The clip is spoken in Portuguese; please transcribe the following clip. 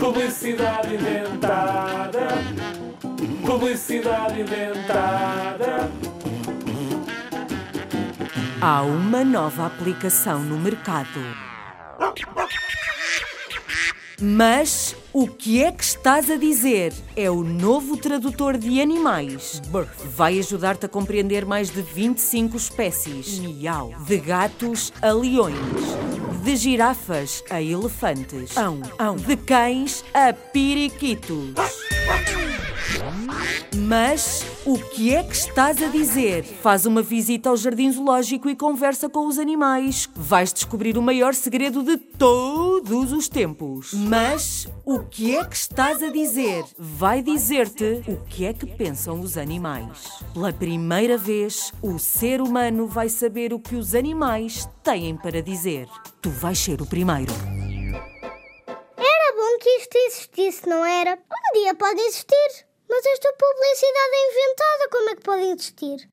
Publicidade inventada. Publicidade inventada. Há uma nova aplicação no mercado. Mas o que é que estás a dizer? É o novo tradutor de animais. Vai ajudar-te a compreender mais de 25 espécies. Miau. De gatos a leões. De girafas a elefantes. Ão, ão. De cães a periquitos. Mas o que é que estás a dizer? Faz uma visita ao jardim zoológico e conversa com os animais. Vais descobrir o maior segredo de todos os tempos. Mas o que é que estás a dizer? Vai dizer-te o que é que pensam os animais. Pela primeira vez, o ser humano vai saber o que os animais têm para dizer. Tu vais ser o primeiro. Era bom que isto existisse, não era? Um dia pode existir. Mas esta publicidade é inventada, como é que pode existir?